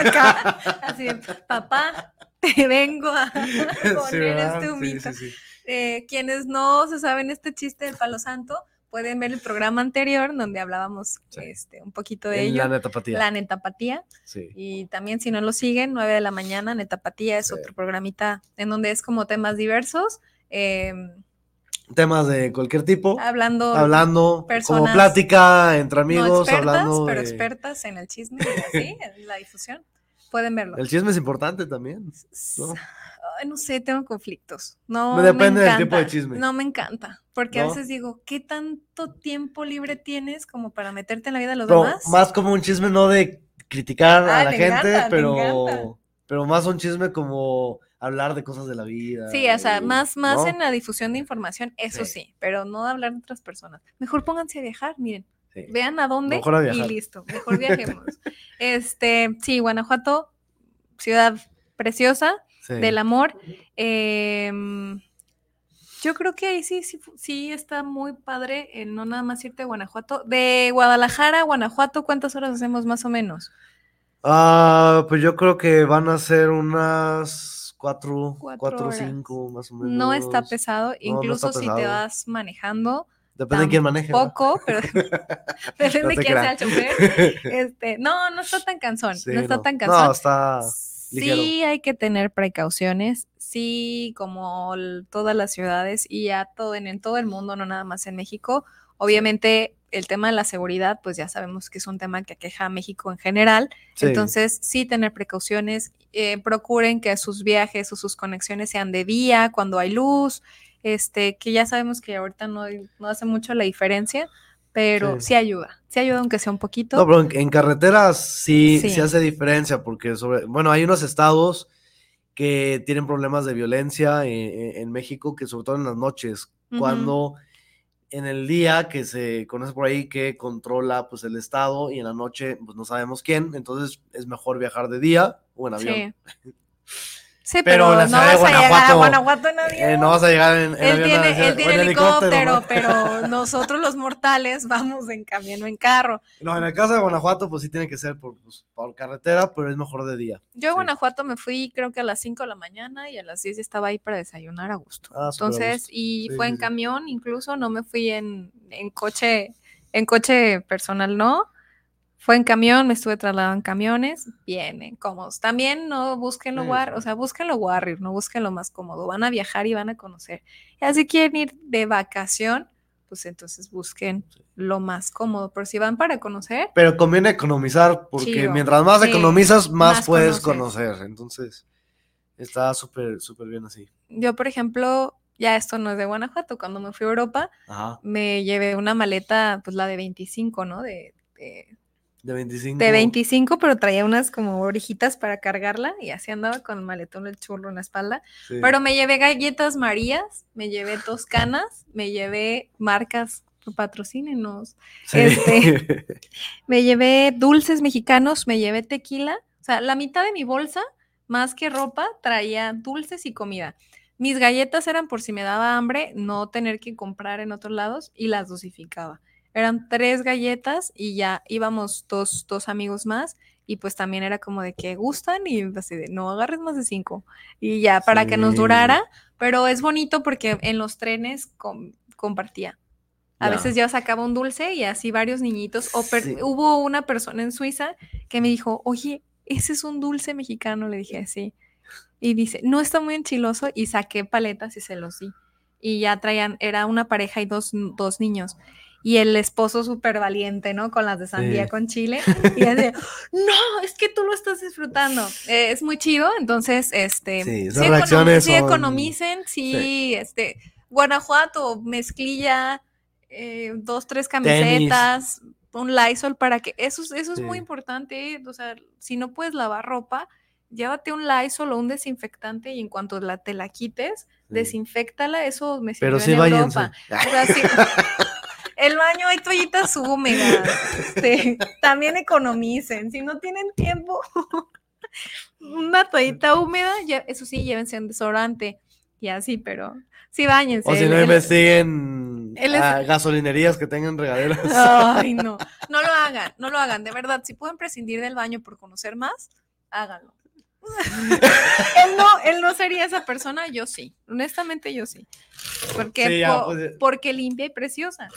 Acá, así de, papá, te vengo a poner este Sí, humito. sí, sí. Eh, quienes no se saben este chiste del Palo Santo, pueden ver el programa anterior donde hablábamos Sí. este, un poquito de En ello. la netapatía. La netapatía. Sí. Y también si no lo siguen, 9 de la mañana, Netapatía es Sí. otro programita en donde es como temas diversos, eh, Temas de cualquier tipo. hablando, Hablando como plática entre no amigos, expertas, hablando pero de- expertas en el chisme y así, en la difusión. Pueden verlo. El chisme es importante también. ¿no? Ay, no sé, tengo conflictos. No, Me me depende del encanta. tipo de chisme. No me encanta, porque a ¿No? veces digo, ¿qué tanto tiempo libre tienes como para meterte en la vida de los Pero demás? más como un chisme no de criticar Ah, a la te gente, encanta, te pero, encanta. pero más un chisme como hablar de cosas de la vida. Sí, o sea, y- más, más ¿no? en la difusión de información, eso Sí. sí. pero no hablar de otras personas. Mejor pónganse a viajar, miren, Sí. vean a dónde Mejor a y listo, mejor viajemos. este, sí, Guanajuato, ciudad preciosa, Sí. del amor. em, yo creo que ahí sí, sí, sí está muy padre el no nada más irte a Guanajuato. De Guadalajara a Guanajuato, ¿cuántas horas hacemos más o menos? Ah, pues yo creo que van a ser unas cuatro, Cuatro cinco más o menos. No está pesado, está incluso si te vas manejando, Depende de quién maneje. ¿no? poco, pero depende No de quién sea el chofer. Este, no, no está tan cansón, Sí, no está no. tan No, cansón. está ligero. Sí hay que tener precauciones, sí, como todas las ciudades y ya todo en, en todo el mundo, no nada más en México. Obviamente el tema de la seguridad, pues ya sabemos que es un tema que aqueja a México en general. Sí. Entonces, sí tener precauciones, eh, procuren que sus viajes o sus conexiones sean de día, cuando hay luz, este, que ya sabemos que ahorita no, no hace mucho la diferencia, pero Sí. sí, ayuda, sí ayuda aunque sea un poquito. No, pero en, en carreteras sí, sí. Sí. hace diferencia, porque sobre, bueno, hay unos estados que tienen problemas de violencia en, en México, que sobre todo en las noches, cuando en el día que se conoce por ahí que controla pues el estado y en la noche pues no sabemos quién, entonces es mejor viajar de día o en avión. Sí. Sí, Pero no vas a llegar a Guanajuato, en avión. Eh, no vas a llegar en, en él avión, tiene, él tiene en helicóptero, pero nosotros los mortales vamos en camión o en carro. No, en el caso de Guanajuato pues sí tiene que ser por, pues, por carretera, pero es mejor de día. Yo a Sí. Guanajuato me fui creo que a las 5 de la mañana y a las 10 ya estaba ahí para desayunar a gusto. Ah, a Entonces, gusto. y Sí, fue sí, en camión, incluso no me fui en, en coche, en coche personal, no. Fue en camión, me estuve trasladando en camiones, bien, eh, cómodos. También no busquen lo war, o sea, busquen lo warrior, no busquen lo más cómodo. Van a viajar y van a conocer. Y así quieren ir de vacación, pues entonces busquen lo más cómodo. Pero si van para conocer, Pero conviene economizar porque Chido. mientras más Sí, economizas, más, más puedes conocer. Entonces, está súper, súper bien así. yo, por ejemplo, ya esto no es de Guanajuato, cuando me fui a Europa, Ajá. me llevé una maleta, pues la de 25, ¿no? De, de, De 25. de 25, pero traía unas como orejitas para cargarla y así andaba con el maletón del churro en la espalda. sí. Pero me llevé galletas Marías, me llevé toscanas, me llevé marcas, patrocínenos, Sí. este, me llevé dulces mexicanos, me llevé tequila. O sea, la mitad de mi bolsa, más que ropa, traía dulces y comida. Mis galletas eran por si me daba hambre, no tener que comprar en otros lados y las dosificaba. Eran tres galletas y ya íbamos dos, dos amigos más y pues también era como de que gustan y así de no agarres más de cinco y ya para que nos durara, pero es bonito porque en los trenes com- compartía. A Ya. veces yo sacaba un dulce y así varios niñitos. O Sí. hubo una persona en Suiza que me dijo, oye, ese es un dulce mexicano. Le dije, sí. Y dice, no está muy enchiloso. Y saqué paletas y se los di. Y ya traían, era una pareja y dos, dos niños. Y el esposo súper valiente, ¿no? Con las de sandía Sí. con chile. Y así, no, es que tú lo estás disfrutando. Eh, es muy chido. Entonces, este, Sí, esas econom- reacciones sí son- economicen, sí, este, Guanajuato, mezclilla, eh, dos, tres camisetas, un Lysol para que, eso, es- eso es muy Sí. importante, o sea, si no puedes lavar ropa, llévate un Lysol o un desinfectante y en cuanto la, te la quites, Sí. desinfectala, eso me sirvió Pero sí en váyanse. Europa. O sea, sí. El baño hay toallitas húmedas. Este, también economicen. Si no tienen tiempo, una toallita húmeda, ya- eso sí, llévense un desodorante y así, pero sí bañense. O si no investiguen él es- a gasolinerías que tengan regaderas. Ay, no. No lo hagan, no lo hagan. De verdad, si pueden prescindir del baño por conocer más, háganlo. él, no, él no sería esa persona, yo sí. Honestamente, yo sí. Porque, Sí, ya, po- pues, porque limpia y preciosa.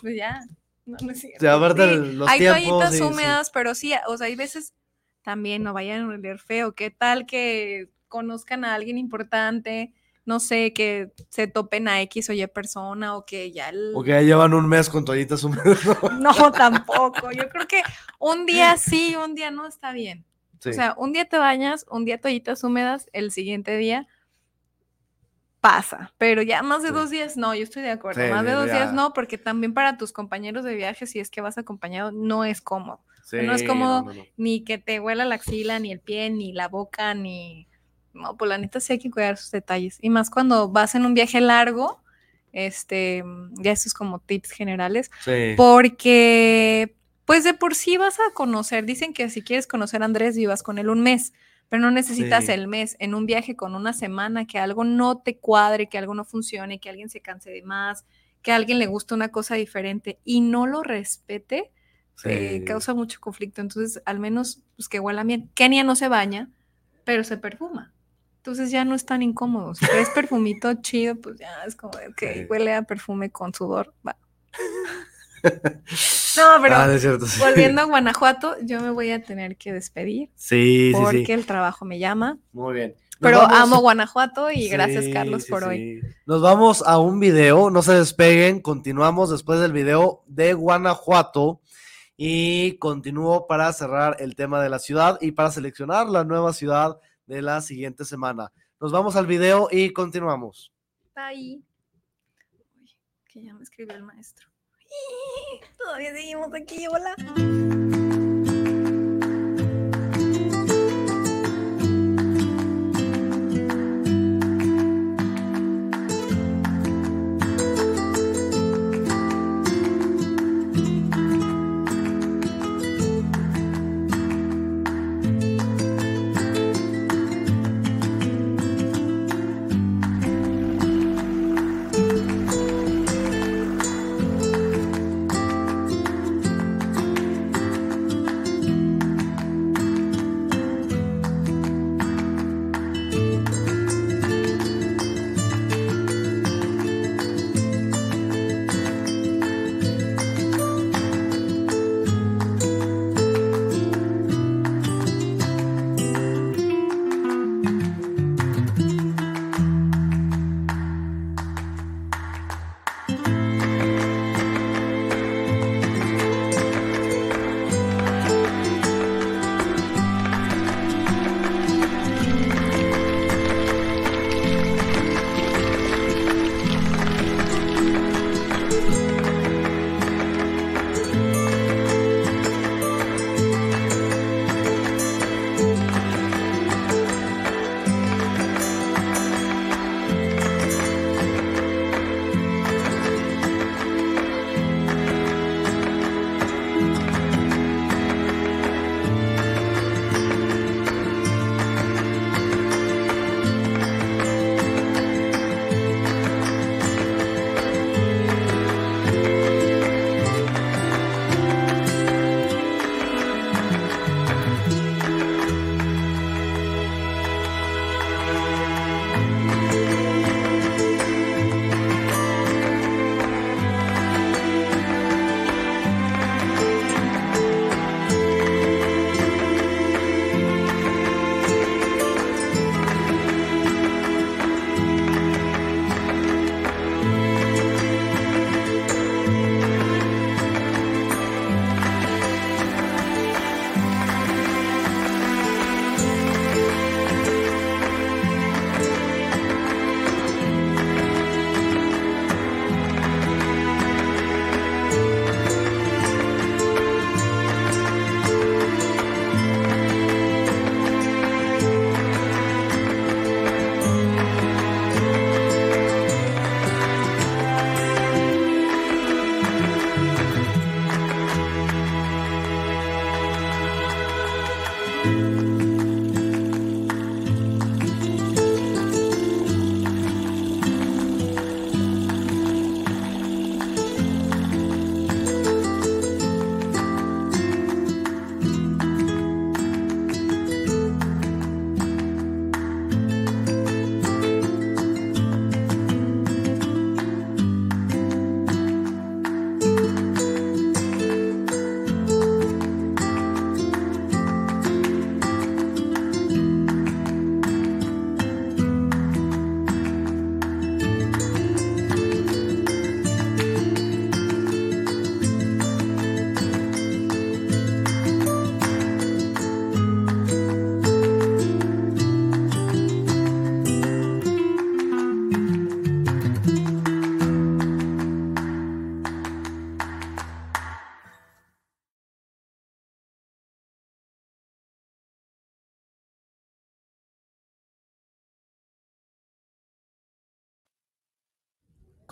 Pues ya. No, no es cierto. Sí, aparte Sí, los hay tiempos, toallitas húmedas, pero sí, o sea, hay veces también no vayan a oler feo. ¿Qué tal que conozcan a alguien importante? No sé, que se topen a X o Y persona o que ya el, O que ya llevan un mes con toallitas húmedas. no, tampoco. Yo creo que un día sí, un día no está bien. Sí. O sea, un día te bañas, un día toallitas húmedas, el siguiente día pasa. Pero ya más de Sí. dos días, no, yo estoy de acuerdo. Sí, más de dos ya. días no, porque también para tus compañeros de viaje, si es que vas acompañado, no es cómodo. Sí, no es cómodo. no, no, no. Ni que te huela la axila, ni el pie, ni la boca, ni... No, pues la neta sí hay que cuidar sus detalles. Y más cuando vas en un viaje largo, este, ya eso es como tips generales Sí. porque pues de por sí vas a conocer, dicen que si quieres conocer a Andrés vivas con él un mes, pero no necesitas Sí. el mes en un viaje con una semana, que algo no te cuadre, que algo no funcione, que alguien se canse de más, que a alguien le guste una cosa diferente y no lo respete, eh, Sí. causa mucho conflicto. Entonces, al menos pues, que huela bien. Kenia no se baña, pero se perfuma. Entonces ya no es tan incómodo. Si traes perfumito chido, pues ya es como Sí. huele a perfume con sudor. Va. No, pero Ah, cierto, sí. volviendo a Guanajuato, yo me voy a tener que despedir Sí, sí, porque sí. el trabajo me llama. Muy bien. Nos Pero vamos- amo Guanajuato y gracias, Carlos, sí, por hoy. Nos vamos a un video, no se despeguen, continuamos después del video de Guanajuato y continúo para cerrar el tema de la ciudad y para seleccionar la nueva ciudad de la siguiente semana. Nos vamos al video y continuamos. Bye. Uy, que ya me escribió el maestro. Todavía seguimos aquí, hola.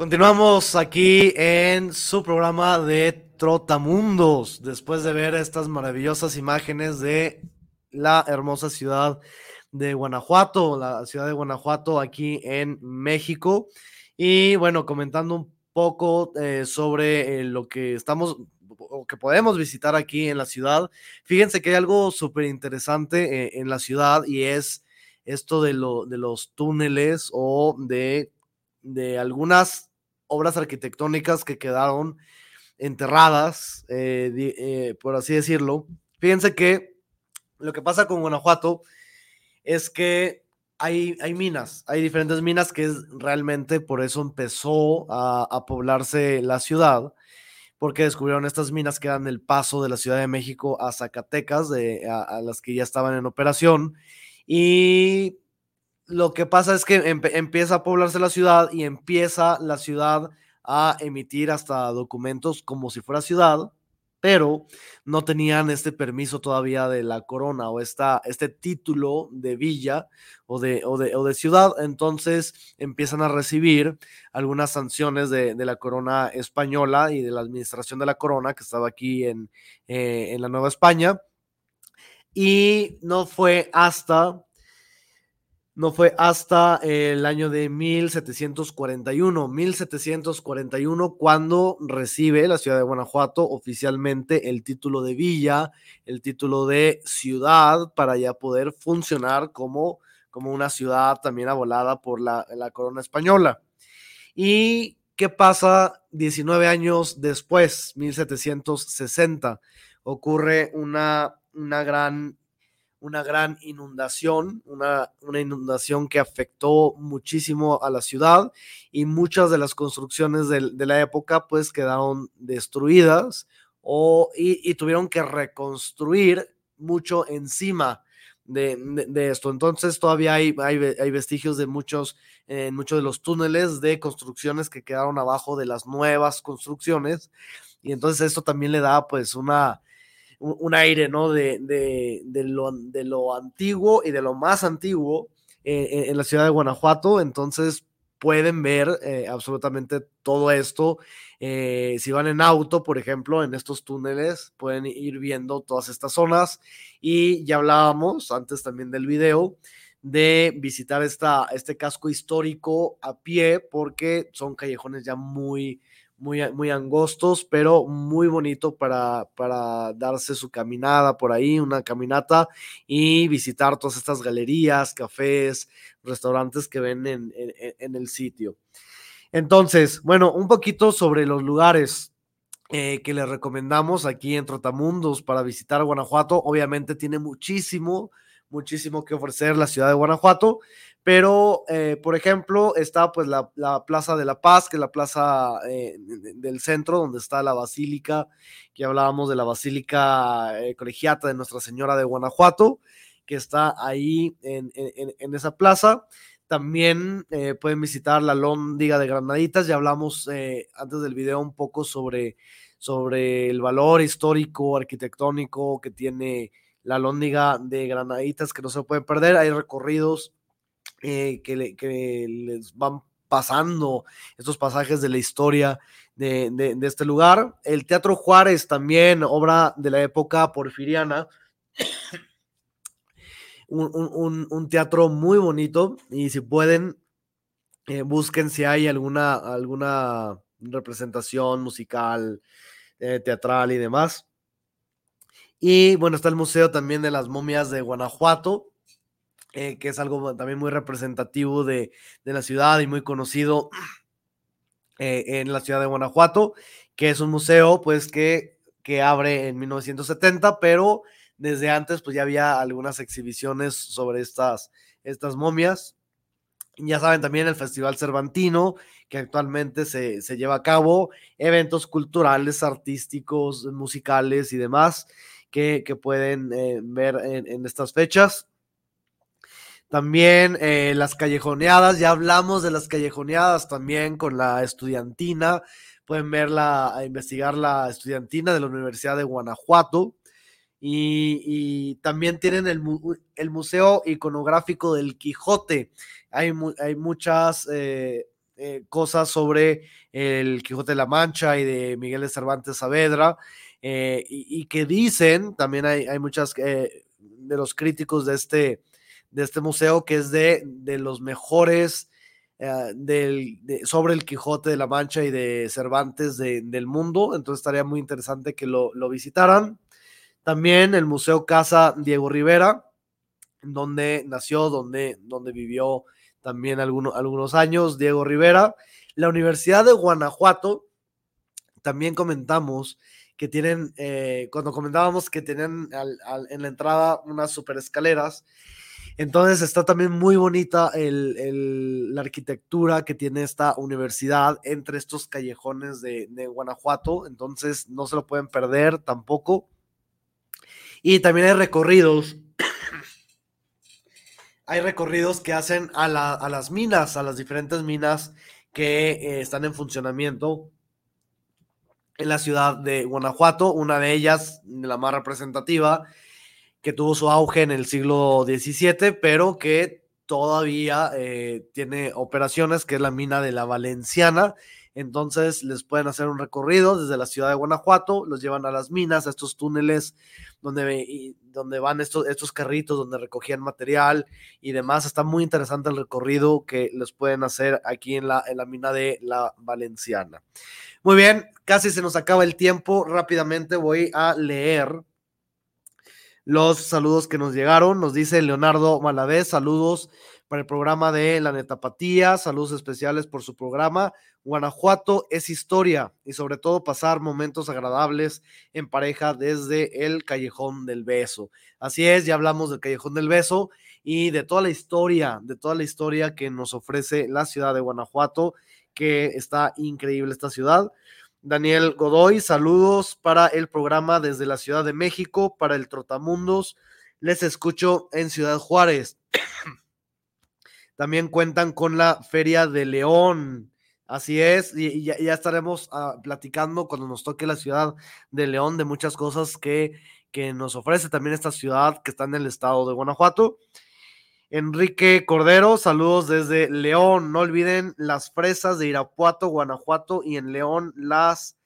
Continuamos aquí en su programa de Trotamundos, después de ver estas maravillosas imágenes de la hermosa ciudad de Guanajuato, la ciudad de Guanajuato aquí en México. Y bueno, comentando un poco eh, sobre eh, lo que estamos o que podemos visitar aquí en la ciudad. Fíjense que hay algo súper interesante eh, en la ciudad y es esto de, lo, de los túneles o de, de algunas obras arquitectónicas que quedaron enterradas, por así decirlo. Fíjense que lo que pasa con Guanajuato es que hay, hay, minas, hay diferentes minas que es realmente por eso empezó a, poblarse la ciudad, porque descubrieron estas minas que dan el paso de la Ciudad de México a Zacatecas, a, las que ya estaban en operación. Y lo que pasa es que empieza a poblarse la ciudad y empieza la ciudad a emitir hasta documentos como si fuera ciudad, pero no tenían este permiso todavía de la corona o esta, este título de villa o de, o de, o de ciudad. Entonces empiezan a recibir algunas sanciones de, de, la corona española y de la administración de la corona que estaba aquí en, eh, en la Nueva España. Y no fue hasta no fue hasta el año de 1741, 1741 cuando recibe la ciudad de Guanajuato oficialmente el título de villa, el título de ciudad para ya poder funcionar como, como una ciudad también abolada por la, la corona española. ¿Y qué pasa 19 años después, 1760? Ocurre una, una gran una gran inundación, una, una, inundación que afectó muchísimo a la ciudad y muchas de las construcciones de, la época pues quedaron destruidas o, y, tuvieron que reconstruir mucho encima de, de, esto. Entonces todavía hay, hay, hay vestigios de muchos, eh, muchos de los túneles de construcciones que quedaron abajo de las nuevas construcciones y entonces esto también le da pues una un, aire, ¿no? De, de, lo, de, lo, antiguo y de lo más antiguo en la ciudad de Guanajuato. Entonces pueden ver eh, absolutamente todo esto. Eh, si van en auto, por ejemplo, en estos túneles, pueden ir viendo todas estas zonas. Y ya hablábamos antes también del video de visitar esta, este casco histórico a pie porque son callejones ya muy, muy, angostos, pero muy bonito para, para darse su caminada por ahí, una caminata y visitar todas estas galerías, cafés, restaurantes que ven en, el sitio. Entonces, bueno, un poquito sobre los lugares eh, que les recomendamos aquí en Trotamundos para visitar Guanajuato. Obviamente tiene muchísimo, muchísimo que ofrecer la ciudad de Guanajuato, pero, eh, por ejemplo, está pues la, Plaza de la Paz, que es la plaza eh, del centro, donde está la Basílica, que hablábamos de la Basílica eh, Colegiata de Nuestra Señora de Guanajuato, que está ahí en, esa plaza. También pueden visitar la Lóndiga de Granaditas, ya hablamos antes del video un poco sobre, sobre el valor histórico, arquitectónico que tiene la Lóndiga de Granaditas, que no se puede perder. Hay recorridos eh, que, les van pasando estos pasajes de la historia de, este lugar. El Teatro Juárez también, obra de la época porfiriana. un, teatro muy bonito y si pueden, eh, busquen si hay alguna, alguna representación musical, eh, teatral y demás. Y bueno, está el Museo también de las Momias de Guanajuato, eh, que es algo también muy representativo de, la ciudad y muy conocido eh, en la ciudad de Guanajuato, que es un museo pues que, que abre en 1970, pero desde antes pues ya había algunas exhibiciones sobre estas, estas momias. Ya saben también el Festival Cervantino, que actualmente se, se lleva a cabo, eventos culturales, artísticos, musicales y demás que, que pueden eh, ver en, estas fechas. También eh, las callejoneadas, ya hablamos de las callejoneadas también con la estudiantina. Pueden verla, investigar la estudiantina de la Universidad de Guanajuato. Y, también tienen el, el, Museo Iconográfico del Quijote. Hay, hay muchas, eh, eh, cosas sobre el Quijote de la Mancha y de Miguel de Cervantes Saavedra, eh, y, que dicen, también hay, hay muchas de los críticos de este, de este museo, que es de, de los mejores del, sobre el Quijote de la Mancha y de Cervantes del mundo, entonces estaría muy interesante que lo, lo visitaran. También el Museo Casa Diego Rivera, donde nació, donde, donde vivió también algunos, algunos años, Diego Rivera. La Universidad de Guanajuato, también comentamos que tienen, eh, cuando comentábamos que tenían en la entrada unas super escaleras, entonces está también muy bonita la arquitectura que tiene esta universidad entre estos callejones de, Guanajuato, entonces no se lo pueden perder tampoco. Y también hay recorridos hay recorridos que hacen a, las minas, a las diferentes minas que eh, están en funcionamiento en la ciudad de Guanajuato, una de ellas, la más representativa, que tuvo su auge en el siglo XVII, pero que todavía eh, tiene operaciones, que es la mina de la Valenciana, entonces les pueden hacer un recorrido desde la ciudad de Guanajuato, los llevan a las minas, a estos túneles donde, donde van estos, estos carritos, donde recogían material y demás. Está muy interesante el recorrido que les pueden hacer aquí en la, en la mina de la Valenciana. Muy bien, casi se nos acaba el tiempo. Rápidamente voy a leer los saludos que nos llegaron. Nos dice Leonardo Malavés, saludos para el programa de La Netapatía, saludos especiales por su programa. Guanajuato es historia y sobre todo pasar momentos agradables en pareja desde el Callejón del Beso. Así es, ya hablamos del Callejón del Beso y de toda la historia, de toda la historia que nos ofrece la ciudad de Guanajuato, que está increíble esta ciudad. Daniel Godoy, saludos para el programa desde la Ciudad de México, para el Trotamundos. Les escucho en Ciudad Juárez. También cuentan con la Feria de León. Así es, y, ya, estaremos ah, platicando cuando nos toque la ciudad de León de muchas cosas que, que nos ofrece también esta ciudad que está en el estado de Guanajuato. Enrique Cordero, saludos desde León. No olviden las fresas de Irapuato, Guanajuato y en León las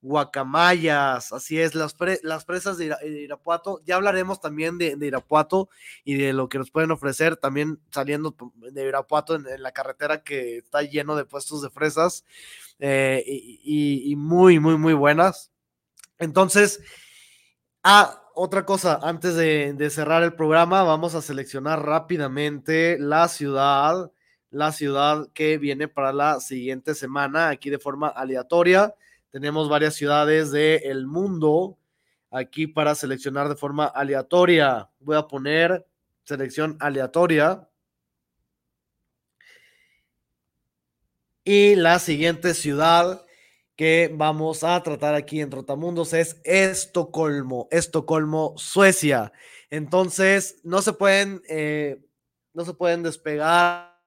guacamayas. Así es, las, las fresas de, Irapuato. Ya hablaremos también de, Irapuato y de lo que nos pueden ofrecer también saliendo de Irapuato en, la carretera que está lleno de puestos de fresas eh, y, muy, muy, muy buenas. Entonces, ah, otra cosa, antes de, cerrar el programa, vamos a seleccionar rápidamente la ciudad, la ciudad que viene para la siguiente semana, aquí de forma aleatoria. Tenemos varias ciudades del mundo aquí para seleccionar de forma aleatoria. Voy a poner selección aleatoria. Y la siguiente ciudad que vamos a tratar aquí en Trotamundos es Estocolmo, Estocolmo, Suecia. Entonces, no se pueden, eh, no se pueden despegar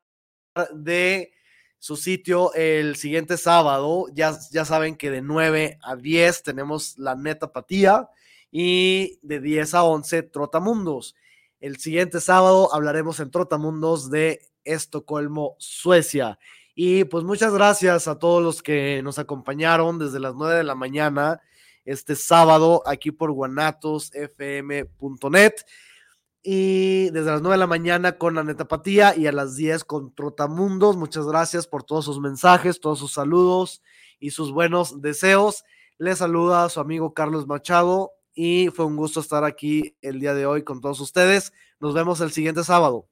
de su sitio el siguiente sábado. Ya, ya saben que de 9 a 10 tenemos la neta patía y de 10 a 11 Trotamundos. El siguiente sábado hablaremos en Trotamundos de Estocolmo, Suecia. Y pues muchas gracias a todos los que nos acompañaron desde las 9 de la mañana este sábado aquí por guanatosfm.net y desde las 9 de la mañana con la netapatía y a las 10 con Trotamundos. Muchas gracias por todos sus mensajes, todos sus saludos y sus buenos deseos. Les saluda a su amigo Carlos Machado y fue un gusto estar aquí el día de hoy con todos ustedes. Nos vemos el siguiente sábado.